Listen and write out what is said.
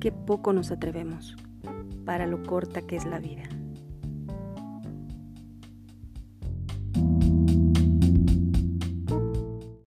qué poco nos atrevemos para lo corta que es la vida.